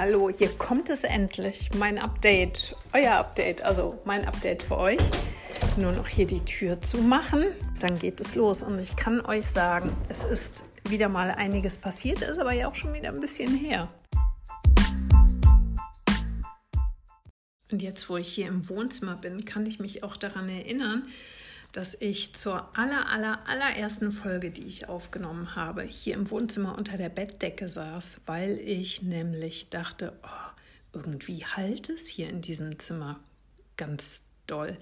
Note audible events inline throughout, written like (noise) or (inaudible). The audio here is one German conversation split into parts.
hallo, hier kommt es endlich. Mein Update, euer Update, also mein Update für euch. Nur noch hier die Tür zu machen, dann geht es los. Und ich kann euch sagen, es ist wieder mal einiges passiert, ist aber ja auch schon wieder ein bisschen her. Und jetzt, wo ich hier im Wohnzimmer bin, kann ich mich auch daran erinnern, dass ich zur aller, aller, allerersten Folge, die ich aufgenommen habe, hier im Wohnzimmer unter der Bettdecke saß, weil ich nämlich dachte, oh, irgendwie halt es hier in diesem Zimmer ganz doll.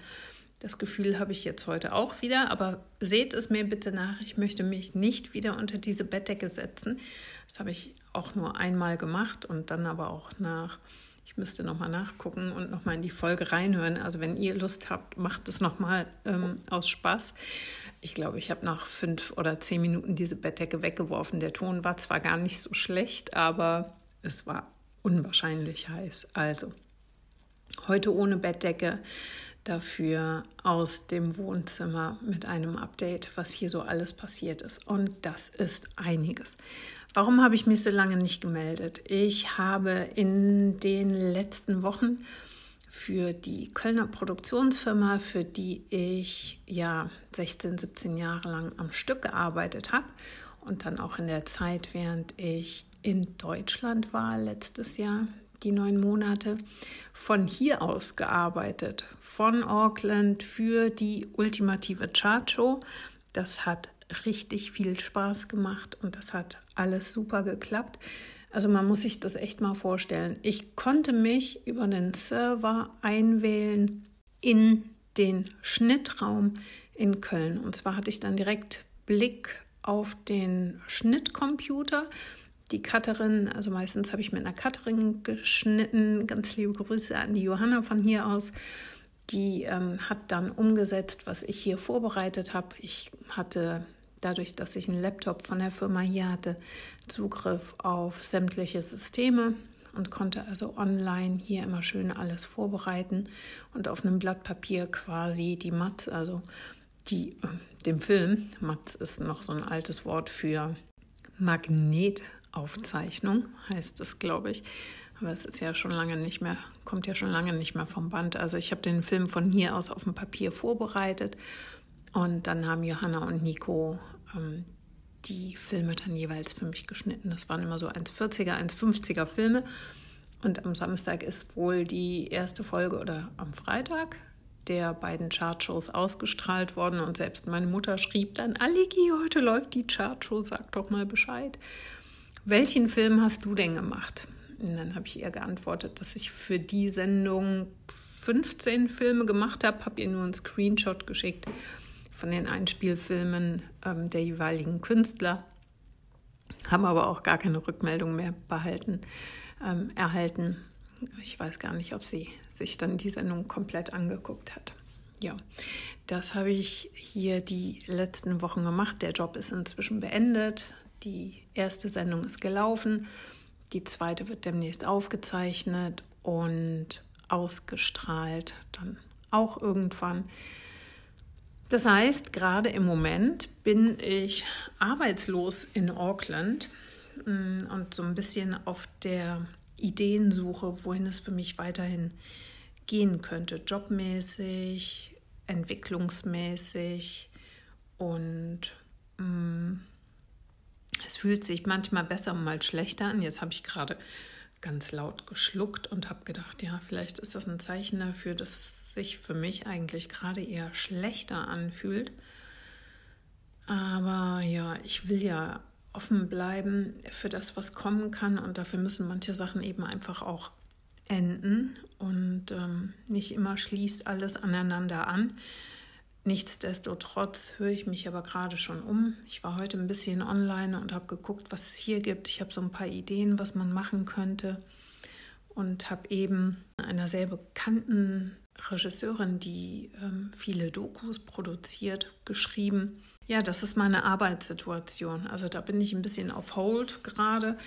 Das Gefühl habe ich jetzt heute auch wieder, aber seht es mir bitte nach, ich möchte mich nicht wieder unter diese Bettdecke setzen. Das habe ich auch nur einmal gemacht und dann aber auch nach müsste nochmal nachgucken und nochmal in die Folge reinhören. Also wenn ihr Lust habt, macht es nochmal ähm, aus Spaß. Ich glaube, ich habe nach fünf oder zehn Minuten diese Bettdecke weggeworfen. Der Ton war zwar gar nicht so schlecht, aber es war unwahrscheinlich heiß. Also heute ohne Bettdecke, dafür aus dem Wohnzimmer mit einem Update, was hier so alles passiert ist. Und das ist einiges. Warum habe ich mich so lange nicht gemeldet? Ich habe in den letzten Wochen für die Kölner Produktionsfirma, für die ich ja 16, 17 Jahre lang am Stück gearbeitet habe und dann auch in der Zeit, während ich in Deutschland war letztes Jahr, die neun Monate, von hier aus gearbeitet, von Auckland für die ultimative Chartshow. Das hat richtig viel Spaß gemacht und das hat alles super geklappt. Also man muss sich das echt mal vorstellen. Ich konnte mich über den Server einwählen in den Schnittraum in Köln. Und zwar hatte ich dann direkt Blick auf den Schnittcomputer. Die Cutterin, also meistens habe ich mit einer Cutterin geschnitten. Ganz liebe Grüße an die Johanna von hier aus. Die ähm, hat dann umgesetzt, was ich hier vorbereitet habe. Ich hatte dadurch, dass ich einen Laptop von der Firma hier hatte, Zugriff auf sämtliche Systeme und konnte also online hier immer schön alles vorbereiten und auf einem Blatt Papier quasi die Mat, also die, äh, dem Film, Mat ist noch so ein altes Wort für Magnetaufzeichnung, heißt es, glaube ich. Aber es ist ja schon lange nicht mehr, kommt ja schon lange nicht mehr vom Band. Also ich habe den Film von hier aus auf dem Papier vorbereitet und dann haben Johanna und Nico ähm, die Filme dann jeweils für mich geschnitten. Das waren immer so 1,40er, 1,50er Filme. Und am Samstag ist wohl die erste Folge oder am Freitag der beiden Chartshows ausgestrahlt worden. Und selbst meine Mutter schrieb dann, Aligi, heute läuft die Chartshow, sag doch mal Bescheid. Welchen Film hast du denn gemacht? Und dann habe ich ihr geantwortet, dass ich für die Sendung 15 Filme gemacht habe, habe ihr nur einen Screenshot geschickt von den Einspielfilmen ähm, der jeweiligen Künstler, haben aber auch gar keine Rückmeldung mehr behalten, ähm, erhalten. Ich weiß gar nicht, ob sie sich dann die Sendung komplett angeguckt hat. Ja, das habe ich hier die letzten Wochen gemacht. Der Job ist inzwischen beendet. Die erste Sendung ist gelaufen. Die zweite wird demnächst aufgezeichnet und ausgestrahlt. Dann auch irgendwann. Das heißt, gerade im Moment bin ich arbeitslos in Auckland mm, und so ein bisschen auf der Ideensuche, wohin es für mich weiterhin gehen könnte, jobmäßig, entwicklungsmäßig und mh, mm, es fühlt sich manchmal besser und mal schlechter an. Jetzt habe ich gerade ganz laut geschluckt und habe gedacht, ja, vielleicht ist das ein Zeichen dafür, dass es sich für mich eigentlich gerade eher schlechter anfühlt. Aber ja, ich will ja offen bleiben für das, was kommen kann und dafür müssen manche Sachen eben einfach auch enden und ähm, nicht immer schließt alles aneinander an. Nichtsdestotrotz höre ich mich aber gerade schon um. Ich war heute ein bisschen online und habe geguckt, was es hier gibt. Ich habe so ein paar Ideen, was man machen könnte. Und habe eben einer sehr bekannten Regisseurin, die ähm, viele Dokus produziert, geschrieben. Ja, das ist meine Arbeitssituation. Also da bin ich ein bisschen auf Hold gerade.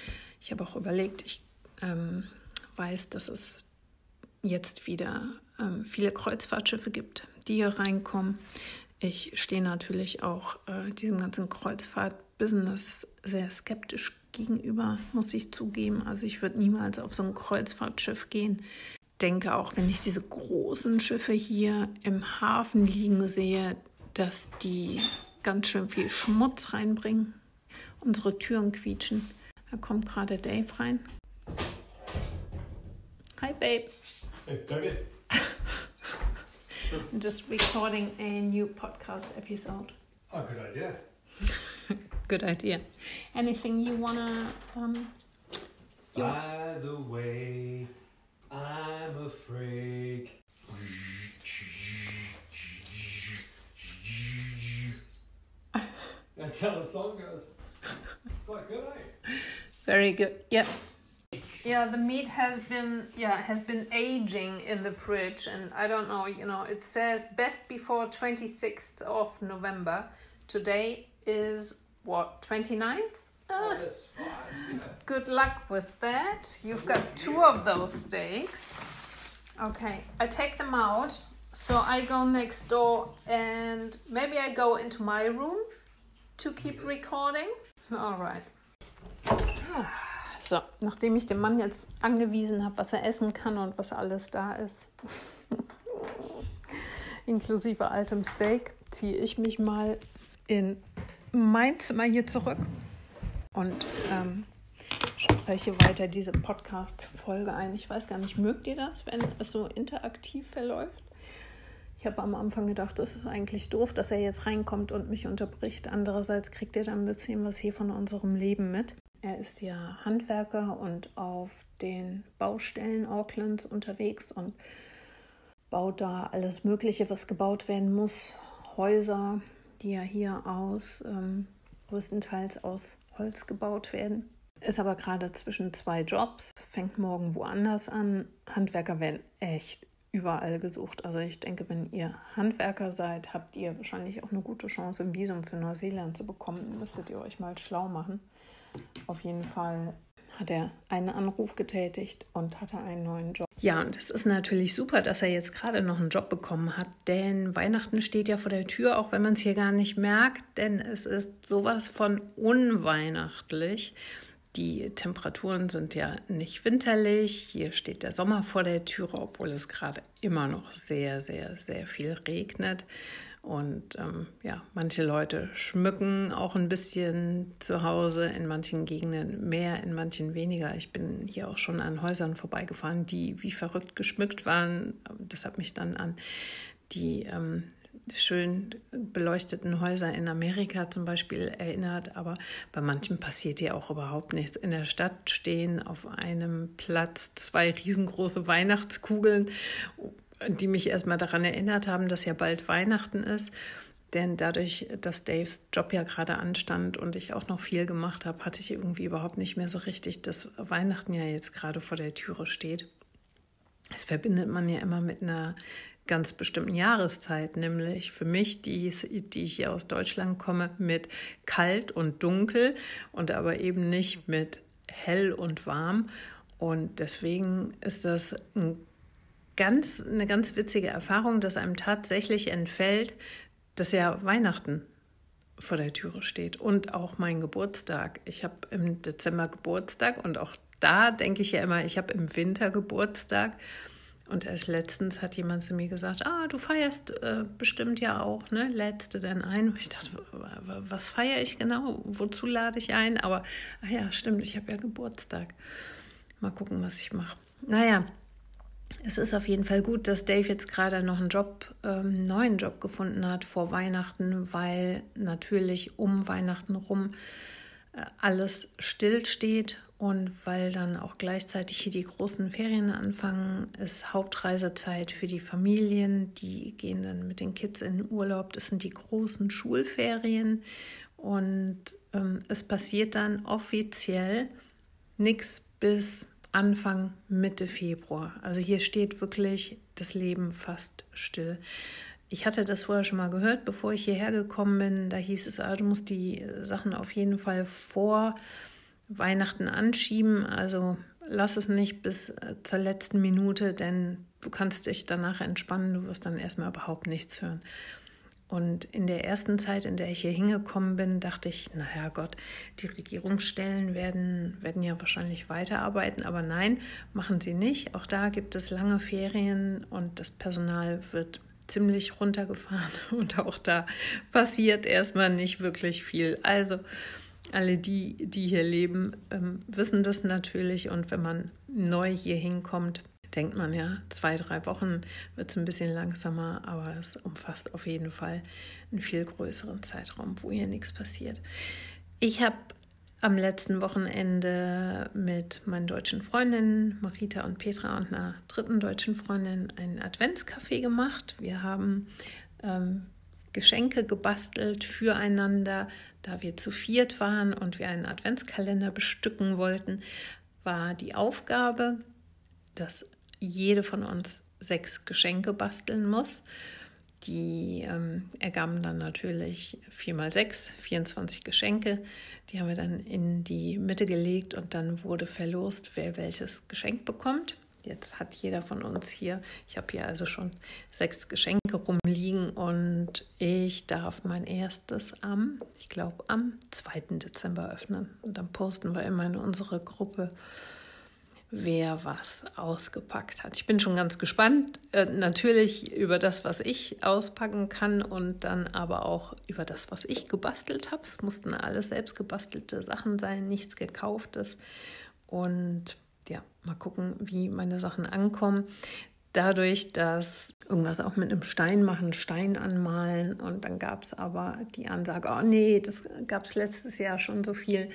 Ich habe auch überlegt, ich ähm, weiß, dass es jetzt wieder ähm, viele Kreuzfahrtschiffe gibt, die hier reinkommen. Ich stehe natürlich auch äh, diesem ganzen Kreuzfahrt Business sehr skeptisch gegenüber, muss ich zugeben. Also ich würde niemals auf so ein Kreuzfahrtschiff gehen. Denke auch, wenn ich diese großen Schiffe hier im Hafen liegen sehe, dass die ganz schön viel Schmutz reinbringen. Unsere Türen quietschen. Da kommt gerade Dave rein. Hi, Babe. Hey, danke. (laughs) Just recording a new podcast episode. Oh, good idea. (laughs) Good idea. Anything you wanna? Um, By the way, I'm a freak. (laughs) That's how the song goes. Quite good, eh? very good. Yeah. Yeah, the meat has been yeah has been aging in the fridge, and I don't know. You know, it says best before twenty sixth of November. Today is what 29th? Good luck with that. You've got two of those steaks. Okay, I take them out. So I go next door and maybe I go into my room to keep recording. All right. So, nachdem ich dem Mann jetzt angewiesen habe, was er essen kann und was alles da ist, (laughs) inklusive altem Steak, ziehe ich mich mal in mein Zimmer hier zurück und ähm, spreche weiter diese Podcast-Folge ein. Ich weiß gar nicht, mögt ihr das, wenn es so interaktiv verläuft? Ich habe am Anfang gedacht, das ist eigentlich doof, dass er jetzt reinkommt und mich unterbricht. Andererseits kriegt er dann ein bisschen was hier von unserem Leben mit. Er ist ja Handwerker und auf den Baustellen Aucklands unterwegs und baut da alles Mögliche, was gebaut werden muss. Häuser, die ja hier aus ähm, größtenteils aus Holz gebaut werden. Ist aber gerade zwischen zwei Jobs, fängt morgen woanders an. Handwerker werden echt überall gesucht. Also ich denke, wenn ihr Handwerker seid, habt ihr wahrscheinlich auch eine gute Chance, ein Visum für Neuseeland zu bekommen. Müsstet ihr euch mal schlau machen. Auf jeden Fall hat er einen Anruf getätigt und hatte einen neuen Job. Ja, und es ist natürlich super, dass er jetzt gerade noch einen Job bekommen hat, denn Weihnachten steht ja vor der Tür, auch wenn man es hier gar nicht merkt, denn es ist sowas von unweihnachtlich. Die Temperaturen sind ja nicht winterlich. Hier steht der Sommer vor der Türe, obwohl es gerade immer noch sehr, sehr, sehr viel regnet. Und ähm, ja, manche Leute schmücken auch ein bisschen zu Hause, in manchen Gegenden mehr, in manchen weniger. Ich bin hier auch schon an Häusern vorbeigefahren, die wie verrückt geschmückt waren. Das hat mich dann an die ähm, schön beleuchteten Häuser in Amerika zum Beispiel erinnert, aber bei manchen passiert hier auch überhaupt nichts. In der Stadt stehen auf einem Platz zwei riesengroße Weihnachtskugeln, die mich erstmal daran erinnert haben, dass ja bald Weihnachten ist. Denn dadurch, dass Daves Job ja gerade anstand und ich auch noch viel gemacht habe, hatte ich irgendwie überhaupt nicht mehr so richtig, dass Weihnachten ja jetzt gerade vor der Türe steht. Das verbindet man ja immer mit einer ganz bestimmten Jahreszeit, nämlich für mich, die, die ich hier aus Deutschland komme, mit kalt und dunkel und aber eben nicht mit hell und warm. Und deswegen ist das ein ganz, eine ganz witzige Erfahrung, dass einem tatsächlich entfällt, dass ja Weihnachten vor der Türe steht und auch mein Geburtstag. Ich habe im Dezember Geburtstag und auch da denke ich ja immer, ich habe im Winter Geburtstag. Und erst letztens hat jemand zu mir gesagt, ah, du feierst äh, bestimmt ja auch, ne? Lädst du denn ein? Und ich dachte, was feiere ich genau? Wozu lade ich ein? Aber, ach ja, stimmt, ich habe ja Geburtstag. Mal gucken, was ich mache. Naja, es ist auf jeden Fall gut, dass Dave jetzt gerade noch einen Job, ähm, neuen Job gefunden hat vor Weihnachten, weil natürlich um Weihnachten rum äh, alles stillsteht und weil dann auch gleichzeitig hier die großen Ferien anfangen, ist Hauptreisezeit für die Familien. Die gehen dann mit den Kids in den Urlaub. Das sind die großen Schulferien. Und ähm, es passiert dann offiziell nichts bis Anfang, Mitte Februar. Also hier steht wirklich das Leben fast still. Ich hatte das vorher schon mal gehört, bevor ich hierher gekommen bin. Da hieß es, ah, du musst die Sachen auf jeden Fall vor Weihnachten anschieben. Also lass es nicht bis zur letzten Minute, denn du kannst dich danach entspannen. Du wirst dann erstmal überhaupt nichts hören. Und in der ersten Zeit, in der ich hier hingekommen bin, dachte ich, naja Gott, die Regierungsstellen werden, werden ja wahrscheinlich weiterarbeiten. Aber nein, machen sie nicht. Auch da gibt es lange Ferien und das Personal wird ziemlich runtergefahren. (laughs) Und auch da passiert erstmal nicht wirklich viel. Also alle die, die hier leben, ähm, wissen das natürlich. Und wenn man neu hier hinkommt, denkt man ja, zwei, drei Wochen wird es ein bisschen langsamer, aber es umfasst auf jeden Fall einen viel größeren Zeitraum, wo hier nichts passiert. Ich habe am letzten Wochenende mit meinen deutschen Freundinnen Marita und Petra und einer dritten deutschen Freundin einen Adventscafé gemacht. Wir haben ähm, Geschenke gebastelt füreinander, da wir zu viert waren und wir einen Adventskalender bestücken wollten, war die Aufgabe, dass jede von uns sechs Geschenke basteln muss. Die ähm, ergaben dann natürlich 4 mal 6, 24 Geschenke. Die haben wir dann in die Mitte gelegt und dann wurde verlost, wer welches Geschenk bekommt. Jetzt hat jeder von uns hier, ich habe hier also schon sechs Geschenke rumliegen und ich darf mein erstes am, ich glaube, am 2. Dezember öffnen. Und dann posten wir immer in unsere Gruppe wer was ausgepackt hat. Ich bin schon ganz gespannt, äh, natürlich über das, was ich auspacken kann und dann aber auch über das, was ich gebastelt habe. Es mussten alles selbst gebastelte Sachen sein, nichts gekauftes. Und ja, mal gucken, wie meine Sachen ankommen dadurch, dass irgendwas auch mit einem Stein machen, Stein anmalen. Und dann gab es aber die Ansage, oh nee, das gab es letztes Jahr schon so viel,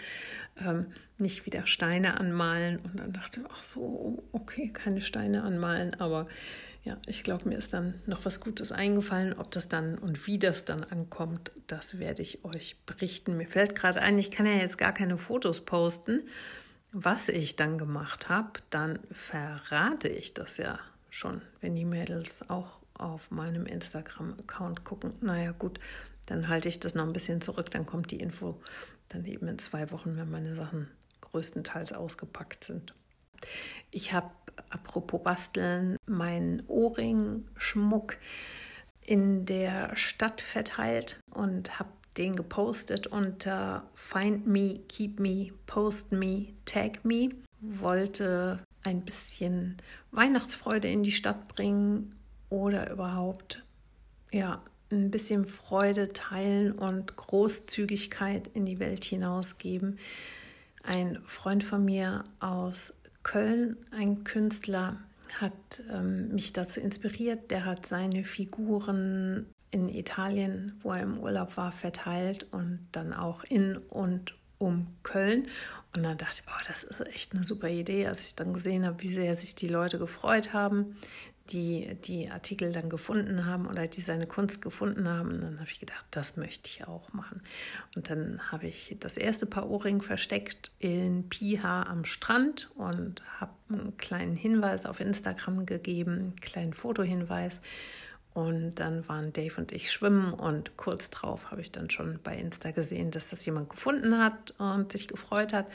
ähm, nicht wieder Steine anmalen. Und dann dachte ich, ach so, okay, keine Steine anmalen, aber ja, ich glaube, mir ist dann noch was Gutes eingefallen, ob das dann und wie das dann ankommt, das werde ich euch berichten. Mir fällt gerade ein, ich kann ja jetzt gar keine Fotos posten. Was ich dann gemacht habe, dann verrate ich das ja schon, wenn die Mädels auch auf meinem Instagram-Account gucken. Naja, gut, dann halte ich das noch ein bisschen zurück, dann kommt die Info dann eben in zwei Wochen, wenn meine Sachen größtenteils ausgepackt sind. Ich habe, apropos Basteln, meinen Ohrring-Schmuck in der Stadt verteilt und habe den gepostet unter Find Me, Keep Me, Post Me, Tag Me. Wollte ein bisschen Weihnachtsfreude in die Stadt bringen oder überhaupt ja ein bisschen Freude teilen und Großzügigkeit in die Welt hinausgeben. Ein Freund von mir aus Köln, ein Künstler, hat ähm, mich dazu inspiriert. Der hat seine Figuren in Italien, wo er im Urlaub war, verteilt und dann auch in und um Köln. Und dann dachte ich, oh, das ist echt eine super Idee, als ich dann gesehen habe, wie sehr sich die Leute gefreut haben, die die Artikel dann gefunden haben oder die seine Kunst gefunden haben. Und dann habe ich gedacht, das möchte ich auch machen. Und dann habe ich das erste Paar Ohrring versteckt in Piha am Strand und habe einen kleinen Hinweis auf Instagram gegeben, einen kleinen Fotohinweis und dann waren Dave und ich schwimmen und kurz drauf habe ich dann schon bei Insta gesehen, dass das jemand gefunden hat und sich gefreut hat.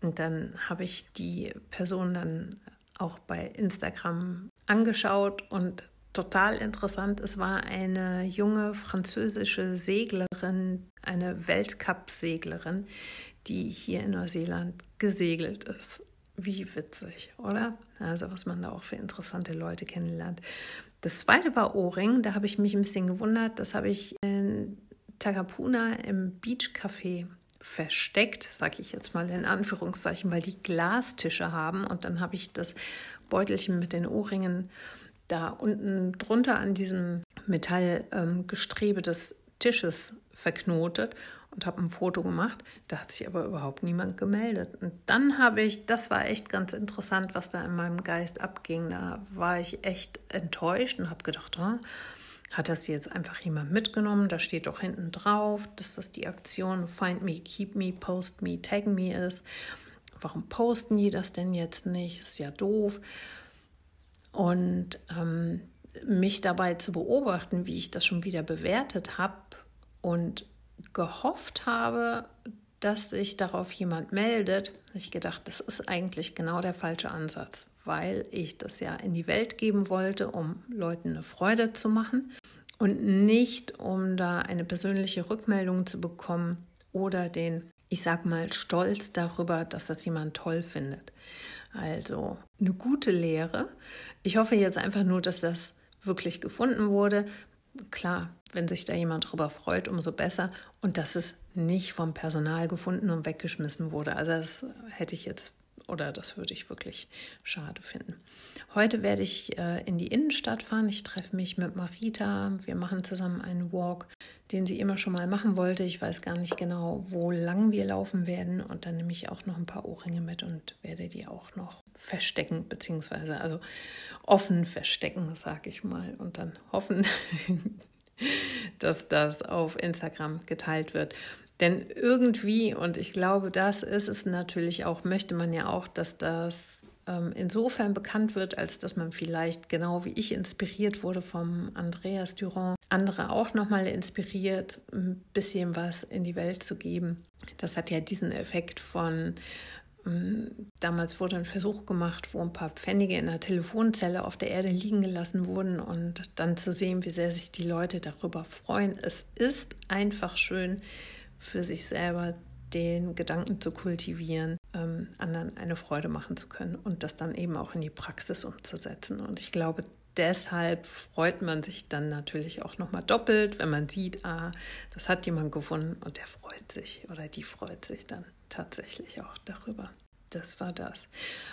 Und dann habe ich die Person dann auch bei Instagram angeschaut und total interessant. Es war eine junge französische Seglerin, eine Weltcup-Seglerin, die hier in Neuseeland gesegelt ist. Wie witzig, oder? Also was man da auch für interessante Leute kennenlernt. Das zweite war Ohrring, da habe ich mich ein bisschen gewundert. Das habe ich in Takapuna im Beach Café versteckt, sage ich jetzt mal in Anführungszeichen, weil die Glastische haben. Und dann habe ich das Beutelchen mit den Ohrringen da unten drunter an diesem Metallgestrebe ähm, des Tisches verknotet und habe ein Foto gemacht. Da hat sich aber überhaupt niemand gemeldet. Und dann habe ich, das war echt ganz interessant, was da in meinem Geist abging. Da war ich echt enttäuscht und habe gedacht, oh, hat das jetzt einfach jemand mitgenommen? Da steht doch hinten drauf, dass das die Aktion Find Me, Keep Me, Post Me, Tag Me ist. Warum posten die das denn jetzt nicht? Ist ja doof. Und ähm, mich dabei zu beobachten, wie ich das schon wieder bewertet habe und gehofft habe, dass sich darauf jemand meldet, habe ich gedacht, das ist eigentlich genau der falsche Ansatz, weil ich das ja in die Welt geben wollte, um Leuten eine Freude zu machen. und nicht um da eine persönliche Rückmeldung zu bekommen oder den, ich sag mal, Stolz darüber, dass das jemand toll findet. Also eine gute Lehre. Ich hoffe jetzt einfach nur, dass das wirklich gefunden wurde. Klar, wenn sich da jemand drüber freut, umso besser. Und dass es nicht vom Personal gefunden und weggeschmissen wurde. Also das hätte ich jetzt oder das würde ich wirklich schade finden. Heute werde ich äh, in die Innenstadt fahren. Ich treffe mich mit Marita. Wir machen zusammen einen Walk, den sie immer schon mal machen wollte. Ich weiß gar nicht genau, wo lang wir laufen werden. Und dann nehme ich auch noch ein paar Ohrringe mit und werde die auch noch verstecken, beziehungsweise also offen verstecken, sage ich mal. Und dann hoffen, (laughs) dass das auf Instagram geteilt wird. Denn irgendwie, und ich glaube, das ist es natürlich auch, möchte man ja auch, dass das ähm, insofern bekannt wird, als dass man vielleicht genau wie ich inspiriert wurde vom Andreas Durand, andere auch nochmal inspiriert, ein bisschen was in die Welt zu geben. Das hat ja diesen Effekt von ähm, Damals wurde ein Versuch gemacht, wo ein paar Pfennige in einer Telefonzelle auf der Erde liegen gelassen wurden und dann zu sehen, wie sehr sich die Leute darüber freuen. Es ist einfach schön, für sich selber den Gedanken zu kultivieren, ähm, anderen eine Freude machen zu können und das dann eben auch in die Praxis umzusetzen. Und ich glaube, deshalb freut man sich dann natürlich auch nochmal doppelt, wenn man sieht, ah, das hat jemand gefunden und der freut sich oder die freut sich dann tatsächlich auch darüber. Das war das.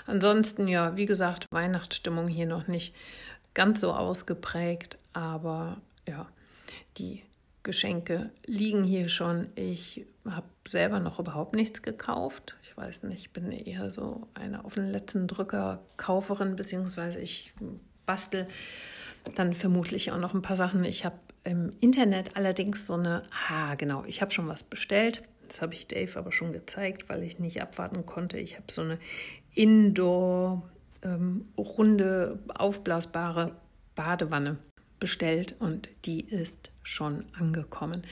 Ansonsten, ja, wie gesagt, Weihnachtsstimmung hier noch nicht ganz so ausgeprägt, aber ja, die Geschenke liegen hier schon. Ich habe selber noch überhaupt nichts gekauft. Ich weiß nicht, ich bin eher so eine auf den letzten Drücker Kauferin, beziehungsweise ich bastel dann vermutlich auch noch ein paar Sachen. Ich habe im Internet allerdings so eine, ah genau, ich habe schon was bestellt. Das habe ich Dave aber schon gezeigt, weil ich nicht abwarten konnte. Ich habe so eine Indoor ähm, runde aufblasbare Badewanne bestellt und die ist schon angekommen.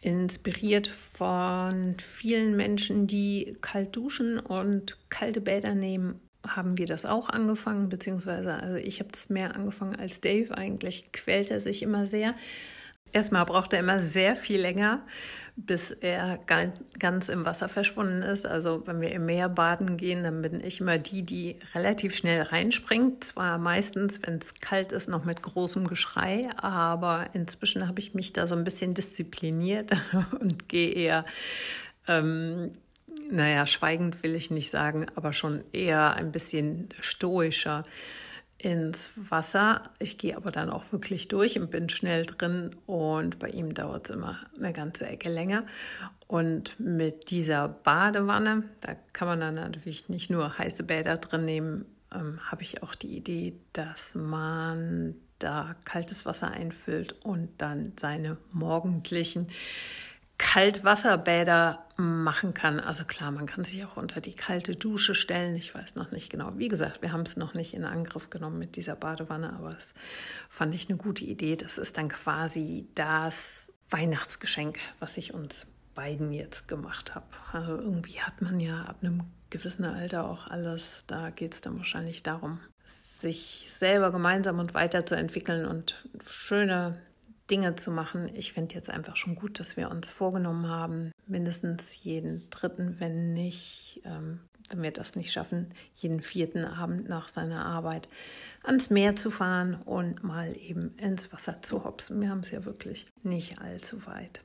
Inspiriert von vielen Menschen, die kalt duschen und kalte Bäder nehmen, haben wir das auch angefangen, beziehungsweise also ich habe es mehr angefangen als Dave. Eigentlich quält er sich immer sehr. Erstmal braucht er immer sehr viel länger, bis er ganz im Wasser verschwunden ist. Also wenn wir im Meer baden gehen, dann bin ich immer die, die relativ schnell reinspringt. Zwar meistens, wenn es kalt ist, noch mit großem Geschrei, aber inzwischen habe ich mich da so ein bisschen diszipliniert (laughs) und gehe eher, ähm, naja, schweigend will ich nicht sagen, aber schon eher ein bisschen stoischer ins Wasser. Ich gehe aber dann auch wirklich durch und bin schnell drin und bei ihm dauert es immer eine ganze Ecke länger. Und mit dieser Badewanne, da kann man dann natürlich nicht nur heiße Bäder drin nehmen, ähm, habe ich auch die Idee, dass man da kaltes Wasser einfüllt und dann seine morgendlichen Kaltwasserbäder machen kann. Also klar, man kann sich auch unter die kalte Dusche stellen. Ich weiß noch nicht genau. Wie gesagt, wir haben es noch nicht in Angriff genommen mit dieser Badewanne, aber es fand ich eine gute Idee. Das ist dann quasi das Weihnachtsgeschenk, was ich uns beiden jetzt gemacht habe. Also irgendwie hat man ja ab einem gewissen Alter auch alles. Da geht es dann wahrscheinlich darum, sich selber gemeinsam und weiterzuentwickeln und schöne Dinge zu machen. Ich finde jetzt einfach schon gut, dass wir uns vorgenommen haben, mindestens jeden dritten, wenn nicht, ähm, wenn wir das nicht schaffen, jeden vierten Abend nach seiner Arbeit ans Meer zu fahren und mal eben ins Wasser zu hopsen. Wir haben es ja wirklich nicht allzu weit.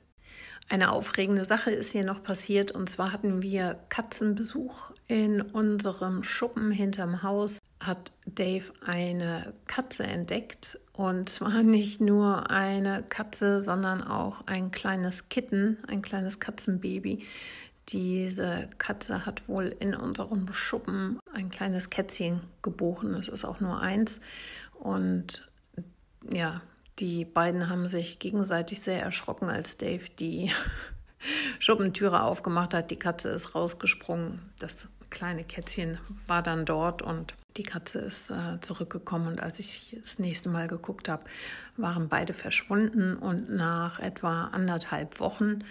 Eine aufregende Sache ist hier noch passiert und zwar hatten wir Katzenbesuch in unserem Schuppen hinterm Haus. Hat Dave eine Katze entdeckt und zwar (laughs) nicht nur eine Katze, sondern auch ein kleines Kitten, ein kleines Katzenbaby. Diese Katze hat wohl in unserem Schuppen ein kleines Kätzchen geboren. Es ist auch nur eins. Und ja, die beiden haben sich gegenseitig sehr erschrocken, als Dave die (laughs) Schuppentüre aufgemacht hat. Die Katze ist rausgesprungen. Das kleine Kätzchen war dann dort und die Katze ist äh, zurückgekommen und als ich das nächste Mal geguckt habe, waren beide verschwunden und nach etwa anderthalb Wochen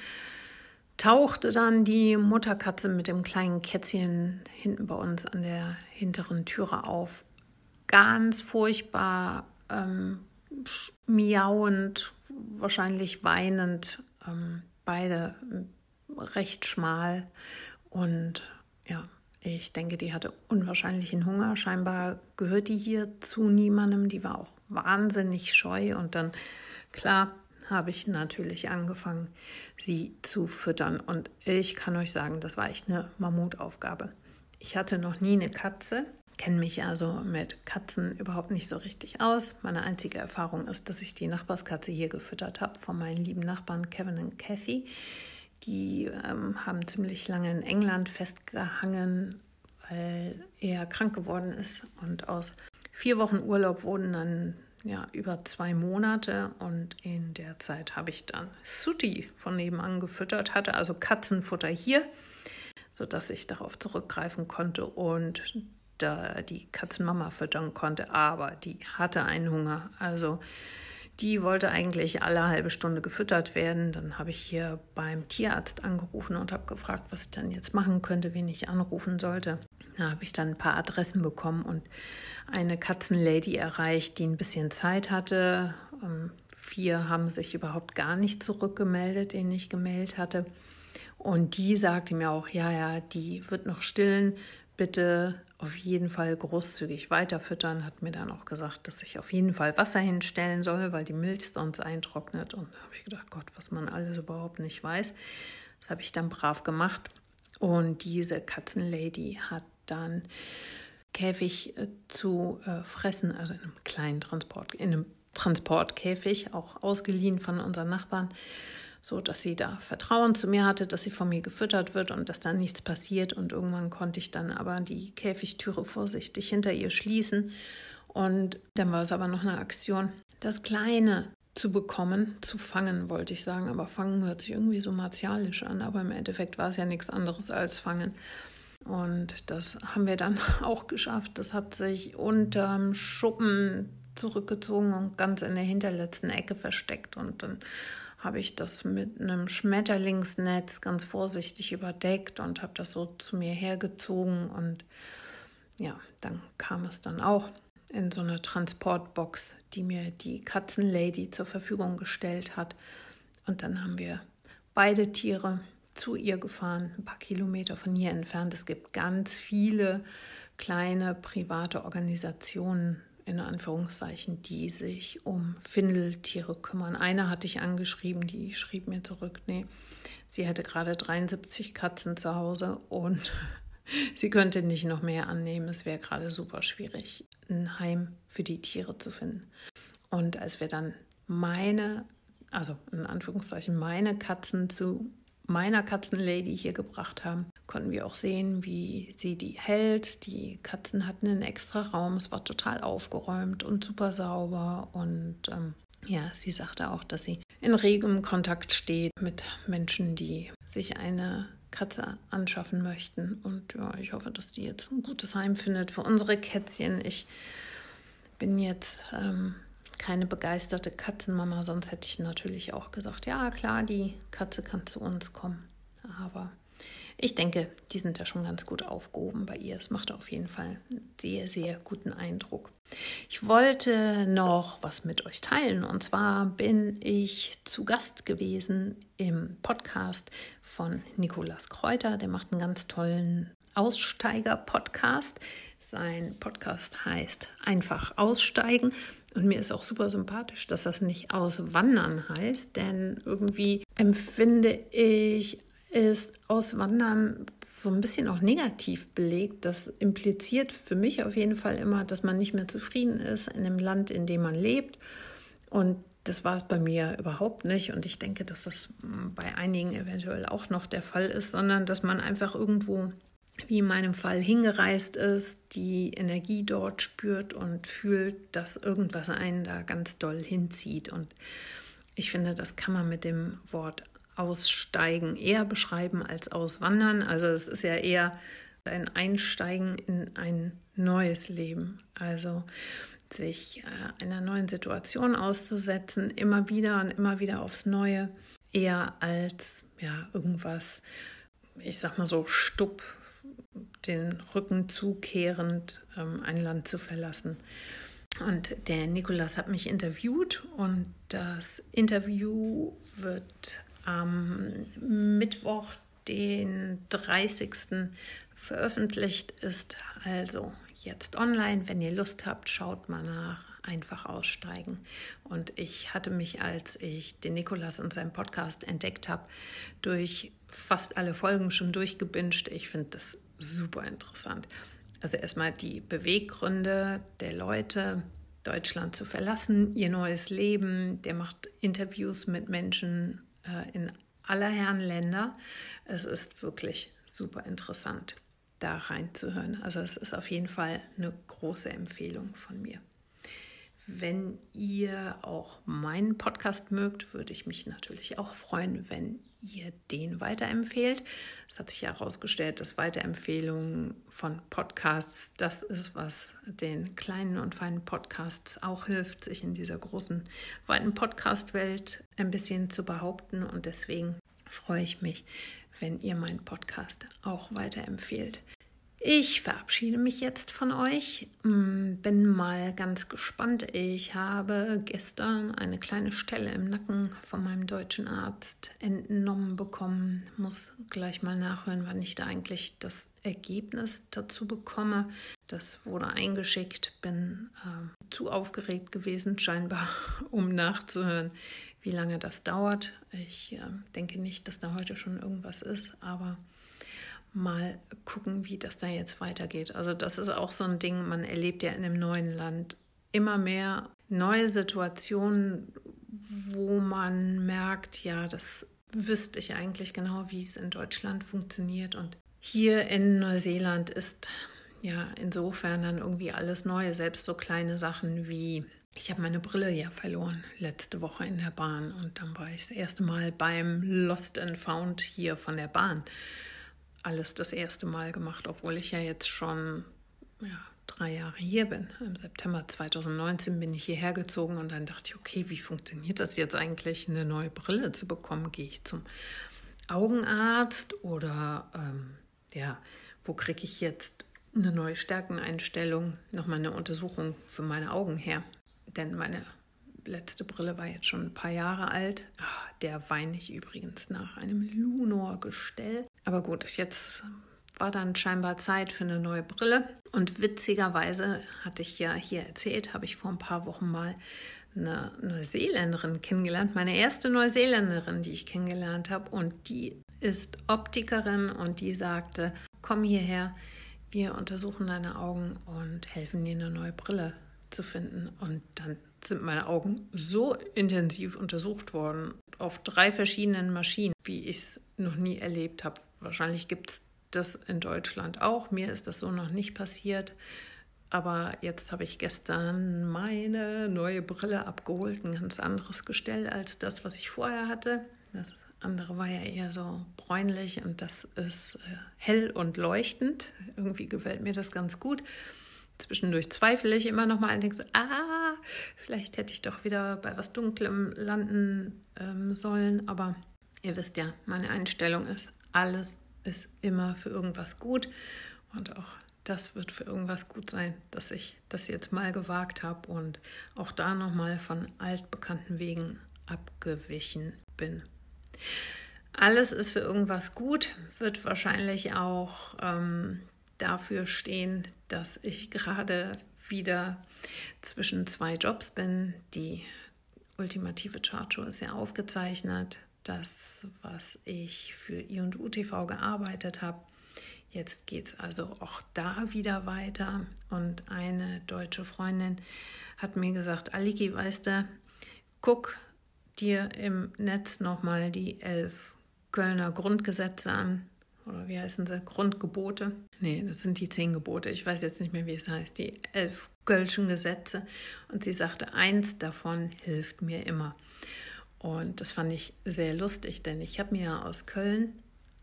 tauchte dann die Mutterkatze mit dem kleinen Kätzchen hinten bei uns an der hinteren Türe auf. Ganz furchtbar ähm, miauend, wahrscheinlich weinend, ähm, beide recht schmal und ja, ich denke, die hatte unwahrscheinlichen Hunger. Scheinbar gehört die hier zu niemandem. Die war auch wahnsinnig scheu. Und dann, klar, habe ich natürlich angefangen, sie zu füttern. Und ich kann euch sagen, das war echt eine Mammutaufgabe. Ich hatte noch nie eine Katze, kenne mich also mit Katzen überhaupt nicht so richtig aus. Meine einzige Erfahrung ist, dass ich die Nachbarskatze hier gefüttert habe von meinen lieben Nachbarn Kevin und Kathy. Die ähm, haben ziemlich lange in England festgehangen, weil er krank geworden ist. Und aus vier Wochen Urlaub wurden dann ja, über zwei Monate. Und in der Zeit habe ich dann Suti von nebenan gefüttert, hatte also Katzenfutter hier, sodass ich darauf zurückgreifen konnte und da die Katzenmama füttern konnte. Aber die hatte einen Hunger. Also die wollte eigentlich alle halbe Stunde gefüttert werden. Dann habe ich hier beim Tierarzt angerufen und habe gefragt, was ich dann jetzt machen könnte, wen ich anrufen sollte. Da habe ich dann ein paar Adressen bekommen und eine Katzenlady erreicht, die ein bisschen Zeit hatte. Ähm, vier haben sich überhaupt gar nicht zurückgemeldet, denen ich gemeldet hatte. Und die sagte mir auch, ja, ja, die wird noch stillen, bitte auf jeden Fall großzügig weiterfüttern, hat mir dann auch gesagt, dass ich auf jeden Fall Wasser hinstellen soll, weil die Milch sonst eintrocknet. Und da habe ich gedacht, Gott, was man alles überhaupt nicht weiß. Das habe ich dann brav gemacht. Und diese Katzenlady hat dann Käfig äh, zu äh, fressen, also in einem kleinen Transport, in einem Transportkäfig, auch ausgeliehen von unseren Nachbarn so dass sie da Vertrauen zu mir hatte, dass sie von mir gefüttert wird und dass da nichts passiert. Und irgendwann konnte ich dann aber die Käfigtüre vorsichtig hinter ihr schließen. Und dann war es aber noch eine Aktion, das Kleine zu bekommen, zu fangen, wollte ich sagen. Aber fangen hört sich irgendwie so martialisch an, aber im Endeffekt war es ja nichts anderes als fangen. Und das haben wir dann (laughs) auch geschafft. Das hat sich unterm Schuppen zurückgezogen und ganz in der hinterletzten Ecke versteckt. Und dann habe ich das mit einem Schmetterlingsnetz ganz vorsichtig überdeckt und habe das so zu mir hergezogen und ja, dann kam es dann auch in so eine Transportbox, die mir die Katzenlady zur Verfügung gestellt hat. Und dann haben wir beide Tiere zu ihr gefahren, ein paar Kilometer von hier entfernt. Es gibt ganz viele kleine private Organisationen, in Anführungszeichen, die sich um Findeltiere kümmern. Eine hatte ich angeschrieben, die schrieb mir zurück, nee, sie hätte gerade 73 Katzen zu Hause und (laughs) sie könnte nicht noch mehr annehmen. Es wäre gerade super schwierig, ein Heim für die Tiere zu finden. Und als wir dann meine, also in Anführungszeichen meine Katzen zu meiner Katzenlady hier gebracht haben, konnten wir auch sehen, wie sie die hält. Die Katzen hatten einen extra Raum, es war total aufgeräumt und super sauber. Und ähm, ja, sie sagte auch, dass sie in regem Kontakt steht mit Menschen, die sich eine Katze anschaffen möchten. Und ja, ich hoffe, dass die jetzt ein gutes Heim findet für unsere Kätzchen. Ich bin jetzt ähm, keine begeisterte Katzenmama, sonst hätte ich natürlich auch gesagt, ja klar, die Katze kann zu uns kommen. Aber ich denke, die sind da schon ganz gut aufgehoben bei ihr. Es macht auf jeden Fall einen sehr, sehr guten Eindruck. Ich wollte noch was mit euch teilen. Und zwar bin ich zu Gast gewesen im Podcast von Nikolas Kräuter. Der macht einen ganz tollen Aussteiger-Podcast. Sein Podcast heißt Einfach aussteigen. Und mir ist auch super sympathisch, dass das nicht Auswandern heißt, denn irgendwie empfinde ich ist Auswandern so ein bisschen auch negativ belegt. Das impliziert für mich auf jeden Fall immer, dass man nicht mehr zufrieden ist in dem Land, in dem man lebt. Und das war es bei mir überhaupt nicht. Und ich denke, dass das bei einigen eventuell auch noch der Fall ist, sondern dass man einfach irgendwo, wie in meinem Fall, hingereist ist, die Energie dort spürt und fühlt, dass irgendwas einen da ganz doll hinzieht. Und ich finde, das kann man mit dem Wort Aussteigen eher beschreiben als Auswandern. Also es ist ja eher ein Einsteigen in ein neues Leben. Also sich äh, einer neuen Situation auszusetzen, immer wieder und immer wieder aufs Neue, eher als ja irgendwas, ich sag mal so stupp den Rücken zukehrend ähm, ein Land zu verlassen. Und der Nikolas hat mich interviewt und das Interview wird am Mittwoch, den 30. veröffentlicht, ist also jetzt online. Wenn ihr Lust habt, schaut mal nach. Einfach aussteigen. Und ich hatte mich, als ich den Nikolas und seinen Podcast entdeckt habe, durch fast alle Folgen schon durchgebinscht. Ich finde das super interessant. Also erstmal die Beweggründe der Leute, Deutschland zu verlassen, ihr neues Leben. Der macht Interviews mit Menschen in aller Herren Länder. Es ist wirklich super interessant da reinzuhören. Also es ist auf jeden Fall eine große Empfehlung von mir. Wenn ihr auch meinen Podcast mögt, würde ich mich natürlich auch freuen, wenn ihr den weiterempfehlt. Es hat sich herausgestellt, dass Weiterempfehlungen von Podcasts das ist, was den kleinen und feinen Podcasts auch hilft, sich in dieser großen, weiten Podcast-Welt ein bisschen zu behaupten. Und deswegen freue ich mich, wenn ihr meinen Podcast auch weiterempfehlt. Ich verabschiede mich jetzt von euch. Mm, bin mal ganz gespannt. Ich habe gestern eine kleine Stelle im Nacken von meinem deutschen Arzt entnommen bekommen. Muss gleich mal nachhören, wann ich da eigentlich das Ergebnis dazu bekomme. Das wurde eingeschickt. Bin äh, zu aufgeregt gewesen, scheinbar, (laughs) um nachzuhören, wie lange das dauert. Ich äh, denke nicht, dass da heute schon irgendwas ist, aber mal gucken, wie das da jetzt weitergeht. Also das ist auch so ein Ding, man erlebt ja in einem neuen Land immer mehr neue Situationen, wo man merkt, ja, das wüsste ich eigentlich genau, wie es in Deutschland funktioniert. Und hier in Neuseeland ist ja insofern dann irgendwie alles neu, selbst so kleine Sachen wie ich habe meine Brille ja verloren letzte Woche in der Bahn und dann war ich das erste Mal beim Lost and Found hier von der Bahn alles das erste Mal gemacht, obwohl ich ja jetzt schon ja, drei Jahre hier bin. Im September 2019 bin ich hierher gezogen und dann dachte ich, okay, wie funktioniert das jetzt eigentlich, eine neue Brille zu bekommen? Gehe ich zum Augenarzt oder ähm, ja, wo kriege ich jetzt eine neue Stärkeneinstellung, nochmal eine Untersuchung für meine Augen her? Denn meine letzte Brille war jetzt schon ein paar Jahre alt. Ach, der weine ich übrigens nach einem Lunor-Gestell. Aber gut, jetzt war dann scheinbar Zeit für eine neue Brille. Und witzigerweise hatte ich ja hier erzählt, habe ich vor ein paar Wochen mal eine Neuseeländerin kennengelernt, meine erste Neuseeländerin, die ich kennengelernt habe. Und die ist Optikerin und die sagte, komm hierher, wir untersuchen deine Augen und helfen dir eine neue Brille zu finden. Und dann sind meine Augen so intensiv untersucht worden auf drei verschiedenen Maschinen, wie ich es noch nie erlebt habe. Wahrscheinlich gibt es das in Deutschland auch. Mir ist das so noch nicht passiert. Aber jetzt habe ich gestern meine neue Brille abgeholt, ein ganz anderes Gestell als das, was ich vorher hatte. Das andere war ja eher so bräunlich und das ist äh, hell und leuchtend. Irgendwie gefällt mir das ganz gut. Zwischendurch zweifle ich immer noch mal so, ah, vielleicht hätte ich doch wieder bei was Dunklem landen ähm, sollen. Aber ihr wisst ja, meine Einstellung ist, alles ist immer für irgendwas gut. Und auch das wird für irgendwas gut sein, dass ich das jetzt mal gewagt habe und auch da nochmal von altbekannten Wegen abgewichen bin. Alles ist für irgendwas gut, wird wahrscheinlich auch ähm, dafür stehen, dass ich gerade wieder zwischen zwei Jobs bin. Die ultimative Chartshow ist ja aufgezeichnet. Das, was ich für I&U TV gearbeitet habe. Jetzt geht es also auch da wieder weiter. Und eine deutsche Freundin hat mir gesagt, Aliki, weißt du, guck dir im Netz nochmal die elf Kölner Grundgesetze an oder wie heißen sie, Grundgebote. Nee, das sind die zehn Gebote. Ich weiß jetzt nicht mehr, wie es heißt. Die elf Kölschen Gesetze. Und sie sagte, eins davon hilft mir immer. Und das fand ich sehr lustig, denn ich habe mir aus Köln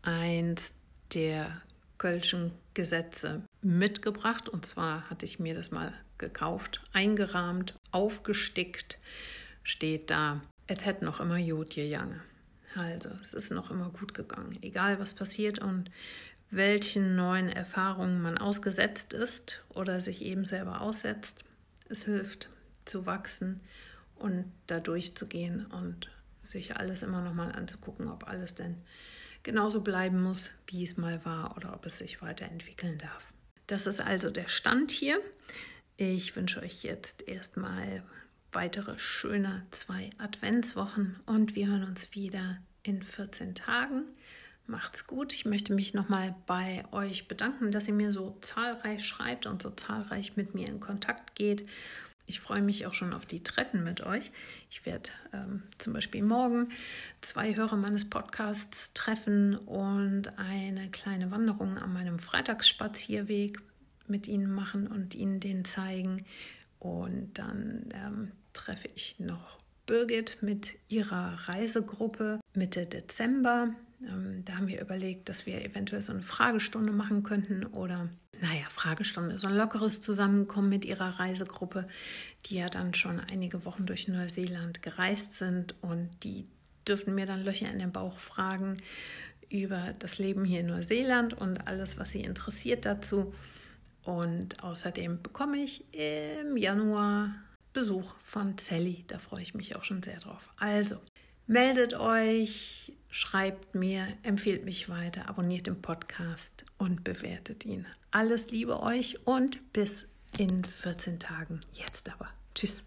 eins der Kölschen Gesetze mitgebracht. Und zwar hatte ich mir das mal gekauft, eingerahmt, aufgestickt. Steht da, es hätte noch immer Jod gejange. Also, es ist noch immer gut gegangen, egal was passiert und welchen neuen Erfahrungen man ausgesetzt ist oder sich eben selber aussetzt. es hilft zu wachsen und da durchzugehen und sich alles immer noch mal anzugucken, ob alles denn genauso bleiben muss, wie es mal war oder ob es sich weiterentwickeln darf. Das ist also der Stand hier. Ich wünsche euch jetzt erstmal weitere schöne zwei Adventswochen und wir hören uns wieder in 14 Tagen. Macht's gut. Ich möchte mich nochmal bei euch bedanken, dass ihr mir so zahlreich schreibt und so zahlreich mit mir in Kontakt geht. Ich freue mich auch schon auf die Treffen mit euch. Ich werde ähm, zum Beispiel morgen zwei Hörer meines Podcasts treffen und eine kleine Wanderung an meinem Freitagsspazierweg mit ihnen machen und ihnen den zeigen. Und dann ähm, treffe ich noch Birgit mit ihrer Reisegruppe Mitte Dezember. Ähm, da haben wir überlegt, dass wir eventuell so eine Fragestunde machen könnten oder, naja, Fragestunde, so ein lockeres Zusammenkommen mit ihrer Reisegruppe, die ja dann schon einige Wochen durch Neuseeland gereist sind und die dürften mir dann Löcher in den Bauch fragen über das Leben hier in Neuseeland und alles, was sie interessiert dazu. Und außerdem bekomme ich im Januar Besuch von Sally. Da freue ich mich auch schon sehr drauf. Also, meldet euch, schreibt mir, empfiehlt mich weiter, abonniert den Podcast und bewertet ihn. Alles Liebe euch und bis in 14 Tagen. Jetzt aber. Tschüss.